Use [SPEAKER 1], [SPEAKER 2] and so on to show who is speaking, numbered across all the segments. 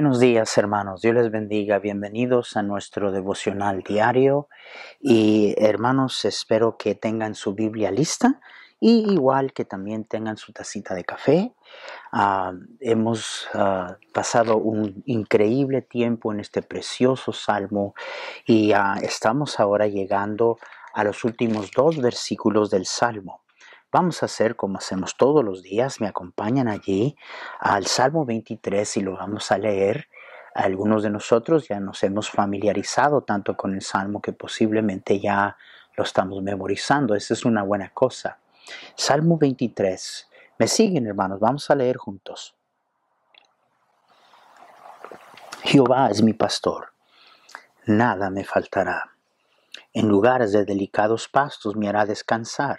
[SPEAKER 1] Buenos días hermanos, Dios les bendiga, bienvenidos a nuestro devocional diario y hermanos espero que tengan su Biblia lista y igual que también tengan su tacita de café. Ah, hemos ah, pasado un increíble tiempo en este precioso salmo y ah, estamos ahora llegando a los últimos dos versículos del salmo. Vamos a hacer como hacemos todos los días, me acompañan allí al Salmo 23 y lo vamos a leer. Algunos de nosotros ya nos hemos familiarizado tanto con el Salmo que posiblemente ya lo estamos memorizando. Esa es una buena cosa. Salmo 23. ¿Me siguen hermanos? Vamos a leer juntos. Jehová es mi pastor, nada me faltará. En lugares de delicados pastos me hará descansar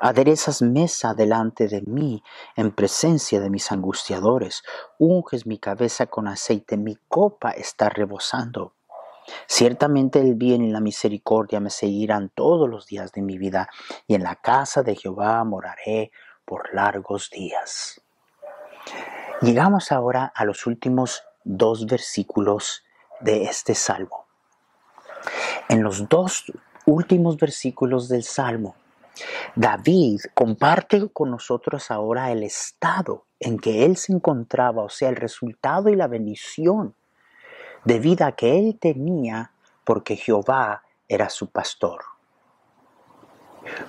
[SPEAKER 1] Aderezas mesa delante de mí en presencia de mis angustiadores. Unges mi cabeza con aceite, mi copa está rebosando. Ciertamente el bien y la misericordia me seguirán todos los días de mi vida, y en la casa de Jehová moraré por largos días. Llegamos ahora a los últimos dos versículos de este salmo. En los dos últimos versículos del salmo, David comparte con nosotros ahora el estado en que él se encontraba, o sea, el resultado y la bendición de vida que él tenía porque Jehová era su pastor.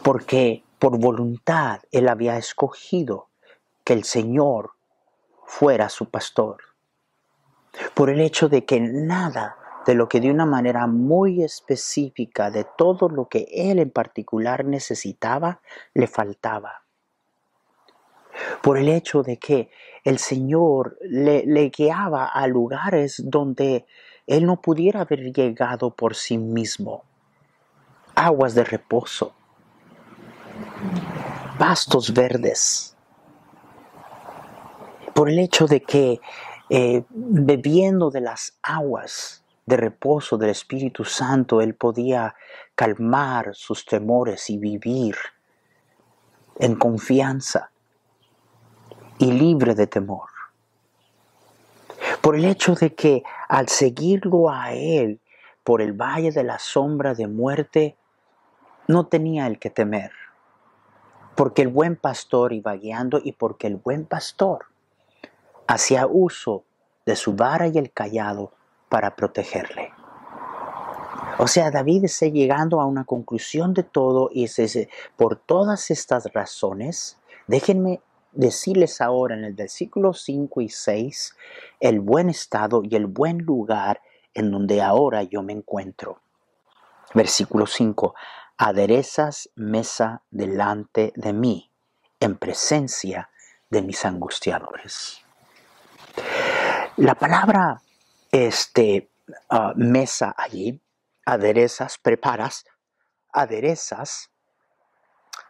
[SPEAKER 1] Porque por voluntad él había escogido que el Señor fuera su pastor. Por el hecho de que nada de lo que de una manera muy específica de todo lo que él en particular necesitaba, le faltaba. Por el hecho de que el Señor le, guiaba a lugares donde él no pudiera haber llegado por sí mismo. Aguas de reposo, pastos verdes. Por el hecho de que eh, bebiendo de las aguas de reposo del Espíritu Santo, él podía calmar sus temores y vivir en confianza y libre de temor. Por el hecho de que al seguirlo a él por el valle de la sombra de muerte, no tenía el que temer, porque el buen pastor iba guiando y porque el buen pastor hacía uso de su vara y el callado para protegerle. O sea, David está llegando a una conclusión de todo y dice, por todas estas razones, déjenme decirles ahora en el versículo 5 y 6 el buen estado y el buen lugar en donde ahora yo me encuentro. Versículo 5, aderezas mesa delante de mí en presencia de mis angustiadores. La palabra este, ah, mesa allí, aderezas, preparas, aderezas,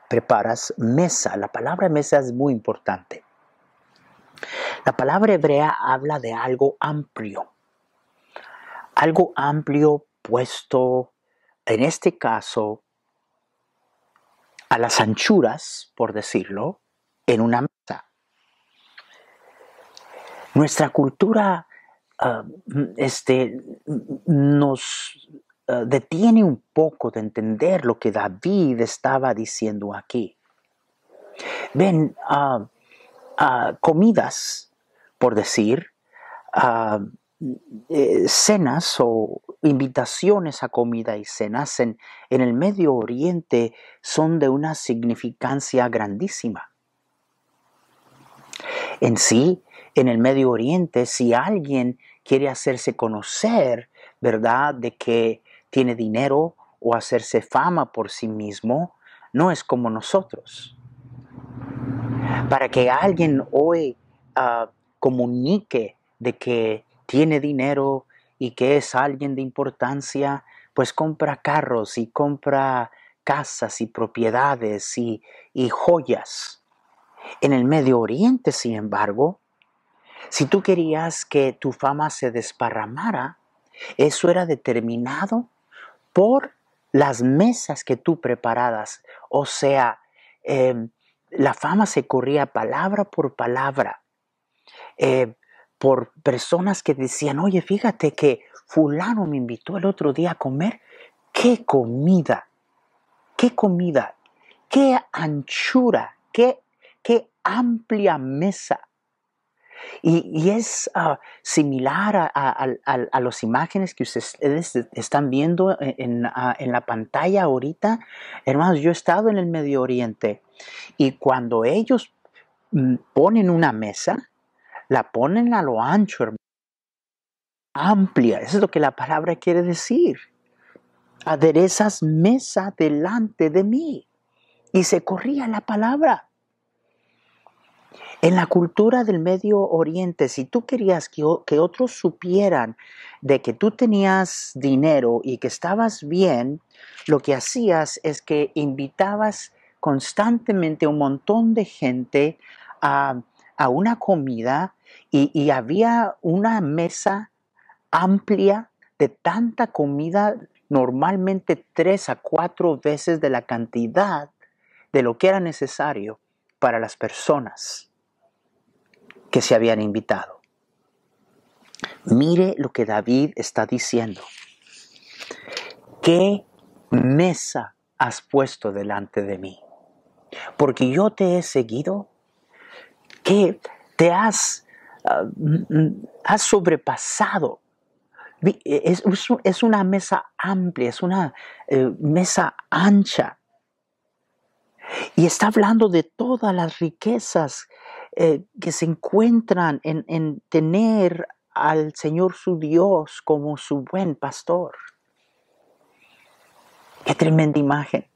[SPEAKER 1] preparas mesa. La palabra mesa es muy importante. La palabra hebrea habla de algo amplio, algo amplio puesto, en este caso, a las anchuras, por decirlo, en una mesa. Nuestra cultura Ah, este, nos ah, detiene un poco de entender lo que David estaba diciendo aquí. Ven, uh, comidas, por decir, eh, cenas o invitaciones a comida y cenas en, en el Medio Oriente son de una significancia grandísima. En sí, en el Medio Oriente, si alguien quiere hacerse conocer, ¿verdad?, de que tiene dinero o hacerse fama por sí mismo, no es como nosotros. Para que alguien hoy ah, comunique de que tiene dinero y que es alguien de importancia, pues compra carros y compra casas y propiedades y, y joyas. En el Medio Oriente, sin embargo, si tú querías que tu fama se desparramara, eso era determinado por las mesas que tú preparadas. O sea, em, la fama se corría palabra por palabra eh, por personas que decían, oye, fíjate que fulano me invitó el otro día a comer. ¡Qué comida! ¡Qué comida! ¡Qué anchura! ¡Qué, qué amplia mesa! Y, es ah, similar a, a, las imágenes que ustedes están viendo en, ah, en, la pantalla ahorita. Hermanos, yo he estado en el Medio Oriente y cuando ellos mm, ponen una mesa, la ponen a lo ancho. Amplia, eso es lo que la palabra quiere decir. Aderezas mesa delante de mí. Y se corría la palabra. En la cultura del Medio Oriente, si tú querías que, otros supieran de que tú tenías dinero y que estabas bien, lo que hacías es que invitabas constantemente un montón de gente a, una comida y, y, había una mesa amplia de tanta comida, normalmente tres a cuatro veces de la cantidad de lo que era necesario para las personas que se habían invitado. Mire lo que David está diciendo. ¿Qué mesa has puesto delante de mí? Porque yo te he seguido, que te has, ah, has sobrepasado. Es, una mesa amplia, es una eh, mesa ancha. Y está hablando de todas las riquezas eh, que se encuentran en, tener al Señor su Dios como su buen pastor. Qué tremenda imagen.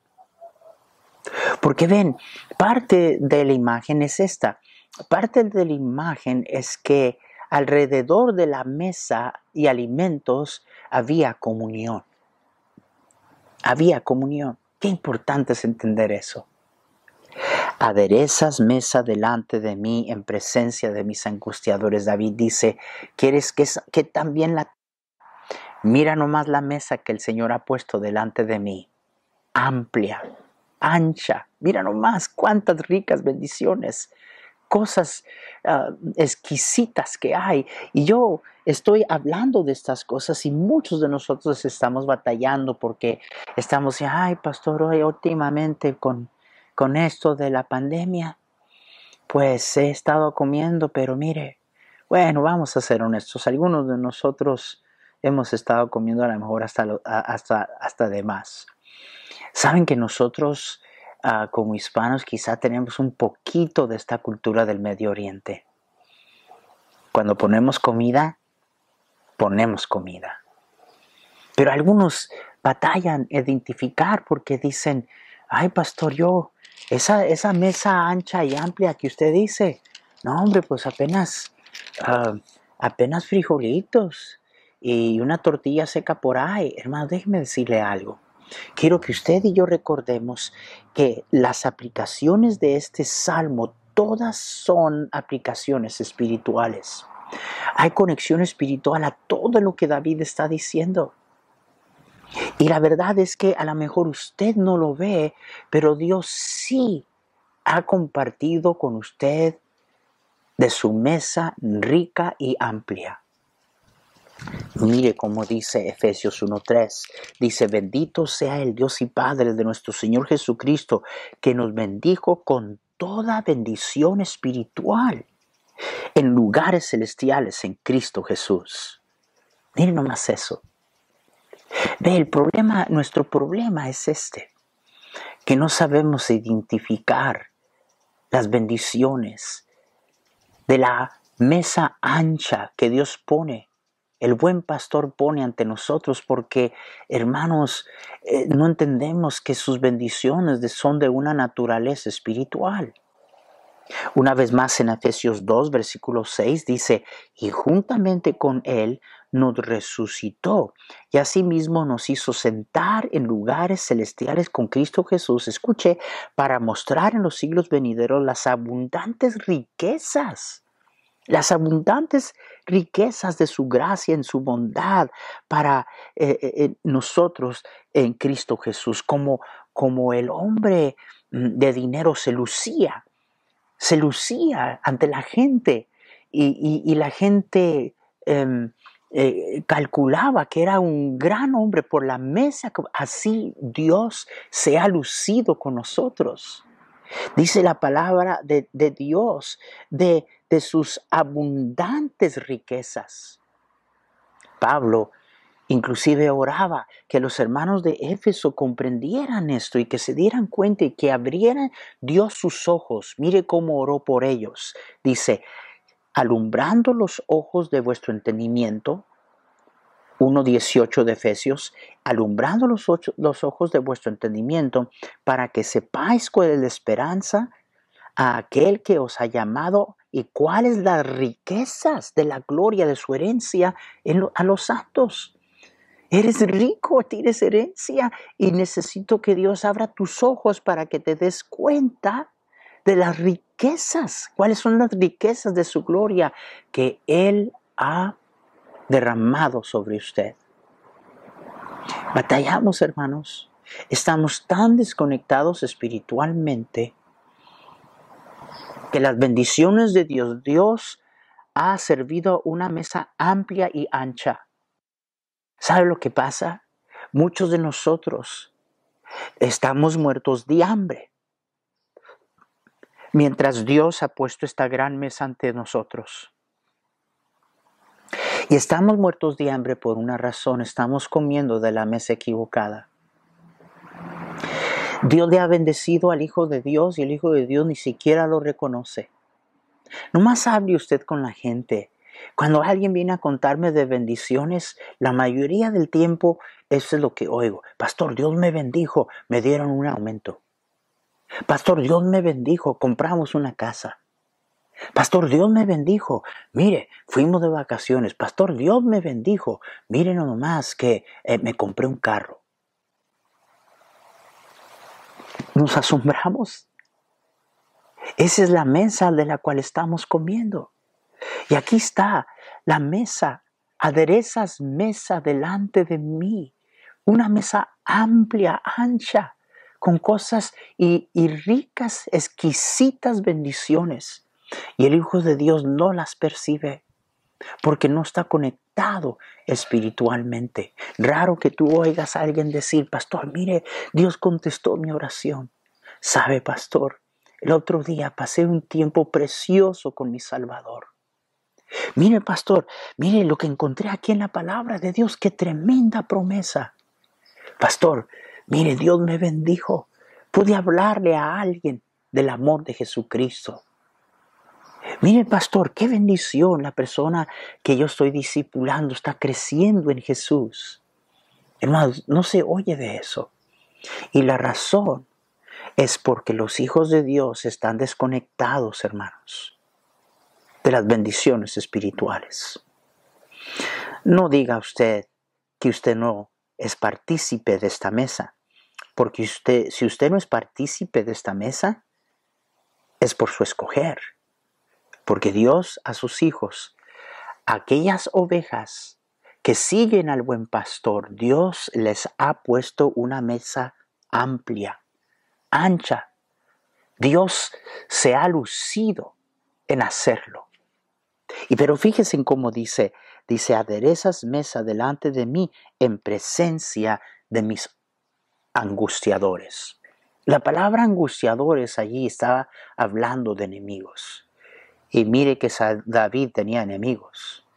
[SPEAKER 1] Porque ven, parte de la imagen es esta. Parte de la imagen es que alrededor de la mesa y alimentos había comunión. Había comunión. Qué importante es entender eso. Aderezas mesa delante de mí en presencia de mis angustiadores. David dice, ¿quieres que, también la... Mira nomás la mesa que el Señor ha puesto delante de mí. Amplia, ancha. Mira nomás cuántas ricas bendiciones cosas ah, exquisitas que hay. Y yo estoy hablando de estas cosas y muchos de nosotros estamos batallando porque estamos, ay, pastor, hoy últimamente con con esto de la pandemia, pues he estado comiendo, pero mire, bueno, vamos a ser honestos, algunos de nosotros hemos estado comiendo a lo mejor hasta, hasta, hasta de más. Saben que nosotros ah, como hispanos quizá tenemos un poquito de esta cultura del Medio Oriente. Cuando ponemos comida, ponemos comida. Pero algunos batallan identificar porque dicen, ay pastor, yo esa, esa mesa ancha y amplia que usted dice, no hombre, pues apenas, ah, apenas frijolitos y una tortilla seca por ahí. Hermano, déjeme decirle algo. Quiero que usted y yo recordemos que las aplicaciones de este salmo todas son aplicaciones espirituales. Hay conexión espiritual a todo lo que David está diciendo. Y la verdad es que a lo mejor usted no lo ve, pero Dios sí ha compartido con usted de su mesa rica y amplia. Mire cómo dice Efesios 1.3. Dice, bendito sea el Dios y Padre de nuestro Señor Jesucristo, que nos bendijo con toda bendición espiritual en lugares celestiales en Cristo Jesús. Mire nomás eso. El problema, nuestro problema es este, que no sabemos identificar las bendiciones de la mesa ancha que Dios pone, el buen pastor pone ante nosotros, porque, hermanos, eh, no entendemos que sus bendiciones son de una naturaleza espiritual. Una vez más en Efesios 2, versículo 6 dice, y juntamente con Él nos resucitó y asimismo nos hizo sentar en lugares celestiales con Cristo Jesús, escuche, para mostrar en los siglos venideros las abundantes riquezas, las abundantes riquezas de su gracia en su bondad para eh, eh, nosotros en Cristo Jesús, como, como el hombre mm, de dinero se lucía, se lucía ante la gente y, la gente em, eh, calculaba que era un gran hombre por la mesa, así Dios se ha lucido con nosotros. Dice la palabra de, Dios, de, de sus abundantes riquezas. Pablo inclusive oraba que los hermanos de Éfeso comprendieran esto y que se dieran cuenta y que abrieran Dios sus ojos. Mire cómo oró por ellos. Dice, alumbrando los ojos de vuestro entendimiento, 1.18 de Efesios, alumbrando los, los, ojos de vuestro entendimiento, para que sepáis cuál es la esperanza a aquel que os ha llamado y cuáles las riquezas de la gloria de su herencia a los santos. Eres rico, tienes herencia y necesito que Dios abra tus ojos para que te des cuenta de las riquezas. ¿Cuáles son las riquezas de su gloria que Él ha derramado sobre usted? Batallamos, hermanos. Estamos tan desconectados espiritualmente que las bendiciones de Dios, Dios ha servido una mesa amplia y ancha. ¿Sabe lo que pasa? Muchos de nosotros estamos muertos de hambre mientras Dios ha puesto esta gran mesa ante nosotros. Y estamos muertos de hambre por una razón, estamos comiendo de la mesa equivocada. Dios le ha bendecido al Hijo de Dios y el Hijo de Dios ni siquiera lo reconoce. No más hable usted con la gente. Cuando alguien viene a contarme de bendiciones, la mayoría del tiempo eso es lo que oigo. Pastor, Dios me bendijo, me dieron un aumento. Pastor, Dios me bendijo, compramos una casa. Pastor, Dios me bendijo. Mire, fuimos de vacaciones. Pastor, Dios me bendijo. Miren nomás que eh, me compré un carro. Nos asombramos. Esa es la mesa de la cual estamos comiendo. Y aquí está la mesa. Aderezas mesa delante de mí. Una mesa amplia, ancha con cosas y, ricas, exquisitas bendiciones. Y el Hijo de Dios no las percibe porque no está conectado espiritualmente. Raro que tú oigas a alguien decir, pastor, mire, Dios contestó mi oración. ¿Sabe, pastor? El otro día pasé un tiempo precioso con mi Salvador. Mire, pastor, mire lo que encontré aquí en la palabra de Dios, qué tremenda promesa. Pastor, Mire, Dios me bendijo. Pude hablarle a alguien del amor de Jesucristo. Mire, pastor, qué bendición la persona que yo estoy discipulando está creciendo en Jesús. Hermanos, no se oye de eso. Y la razón es porque los hijos de Dios están desconectados, hermanos, de las bendiciones espirituales. No diga usted que usted no es partícipe de esta mesa. Porque usted, si usted no es partícipe de esta mesa, es por su escoger. Porque Dios a sus hijos, aquellas ovejas que siguen al buen pastor, Dios les ha puesto una mesa amplia, ancha. Dios se ha lucido en hacerlo. Y pero fíjense en cómo dice, dice, aderezas mesa delante de mí en presencia de mis angustiadores. La palabra angustiadores allí estaba hablando de enemigos. Y mire que David tenía enemigos.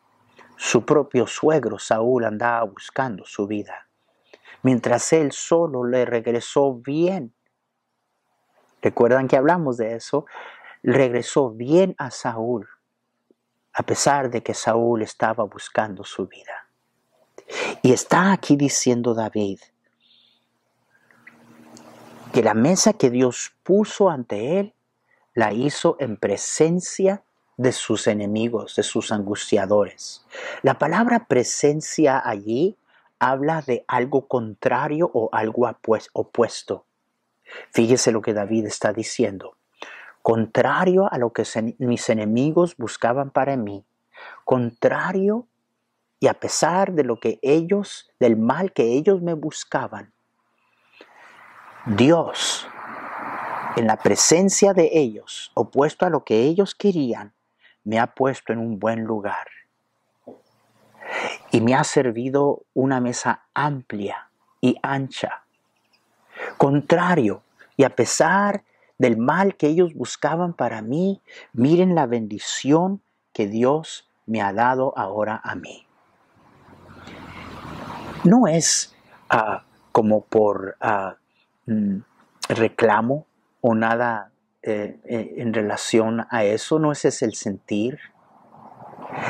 [SPEAKER 1] Su propio suegro Saúl andaba buscando su vida, mientras él solo le regresó bien. ¿Recuerdan que hablamos de eso? Regresó bien a Saúl, a pesar de que Saúl estaba buscando su vida. Y está aquí diciendo David, que la mesa que Dios puso ante él la hizo en presencia de sus enemigos, de sus angustiadores. La palabra presencia allí habla de algo contrario o algo opuesto. Fíjese lo que David está diciendo. Contrario a lo que mis enemigos buscaban para mí, contrario y a pesar de lo que ellos, del mal que ellos me buscaban, Dios, en la presencia de ellos, opuesto a lo que ellos querían, me ha puesto en un buen lugar y me ha servido una mesa amplia y ancha. Contrario, y a pesar del mal que ellos buscaban para mí, miren la bendición que Dios me ha dado ahora a mí. No es ah, como por ah, mm, reclamo o nada eh, eh, en relación a eso, no ese es el sentir.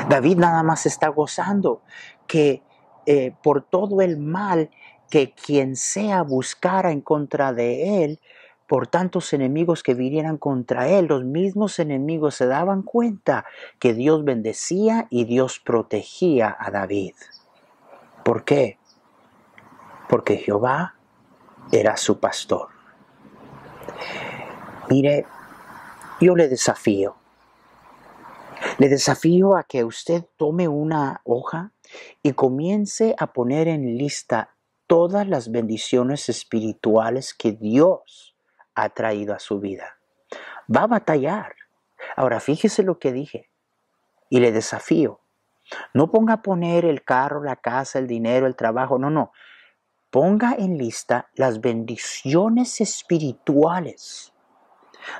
[SPEAKER 1] David nada más está gozando que eh, por todo el mal que quien sea buscara en contra de él, por tantos enemigos que vinieran contra él, los mismos enemigos se daban cuenta que Dios bendecía y Dios protegía a David. ¿Por qué? Porque Jehová era su pastor. Mire, yo le desafío. Le desafío a que usted tome una hoja y comience a poner en lista todas las bendiciones espirituales que Dios ha traído a su vida. Va a batallar. Ahora fíjese lo que dije y le desafío. No ponga a poner el carro, la casa, el dinero, el trabajo, no, no. Ponga en lista las bendiciones espirituales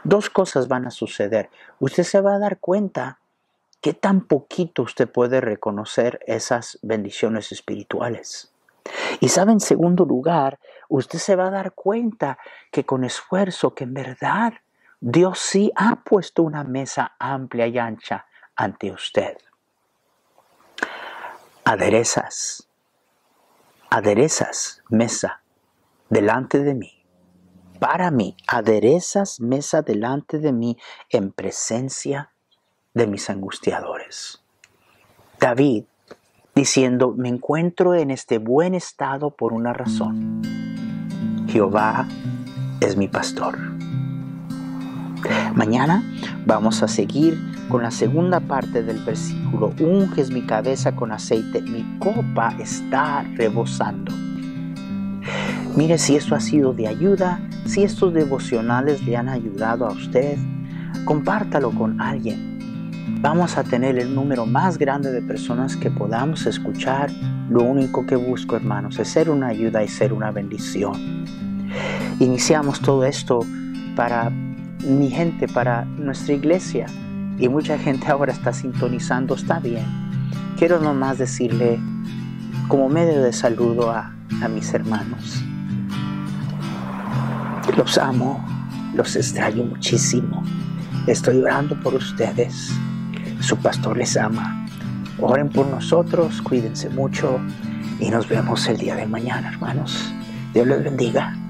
[SPEAKER 1] Dos cosas van a suceder. Usted se va a dar cuenta que tan poquito usted puede reconocer esas bendiciones espirituales. Y sabe, en segundo lugar, usted se va a dar cuenta que con esfuerzo, que en verdad Dios sí ha puesto una mesa amplia y ancha ante usted. Aderezas, aderezas mesa delante de mí para mí, aderezas mesa delante de mí en presencia de mis angustiadores. David diciendo, me encuentro en este buen estado por una razón. Jehová es mi pastor. Mañana vamos a seguir con la segunda parte del versículo. Unges mi cabeza con aceite, mi copa está rebosando. Mire si esto ha sido de ayuda, si estos devocionales le han ayudado a usted, compártalo con alguien. Vamos a tener el número más grande de personas que podamos escuchar. Lo único que busco, hermanos, es ser una ayuda y ser una bendición. Iniciamos todo esto para mi gente, para nuestra iglesia. Y mucha gente ahora está sintonizando, está bien. Quiero nomás decirle, como medio de saludo a, a mis hermanos, los amo, los extraño muchísimo. Estoy orando por ustedes. Su pastor les ama. Oren por nosotros, cuídense mucho y nos vemos el día de mañana, hermanos. Dios les bendiga.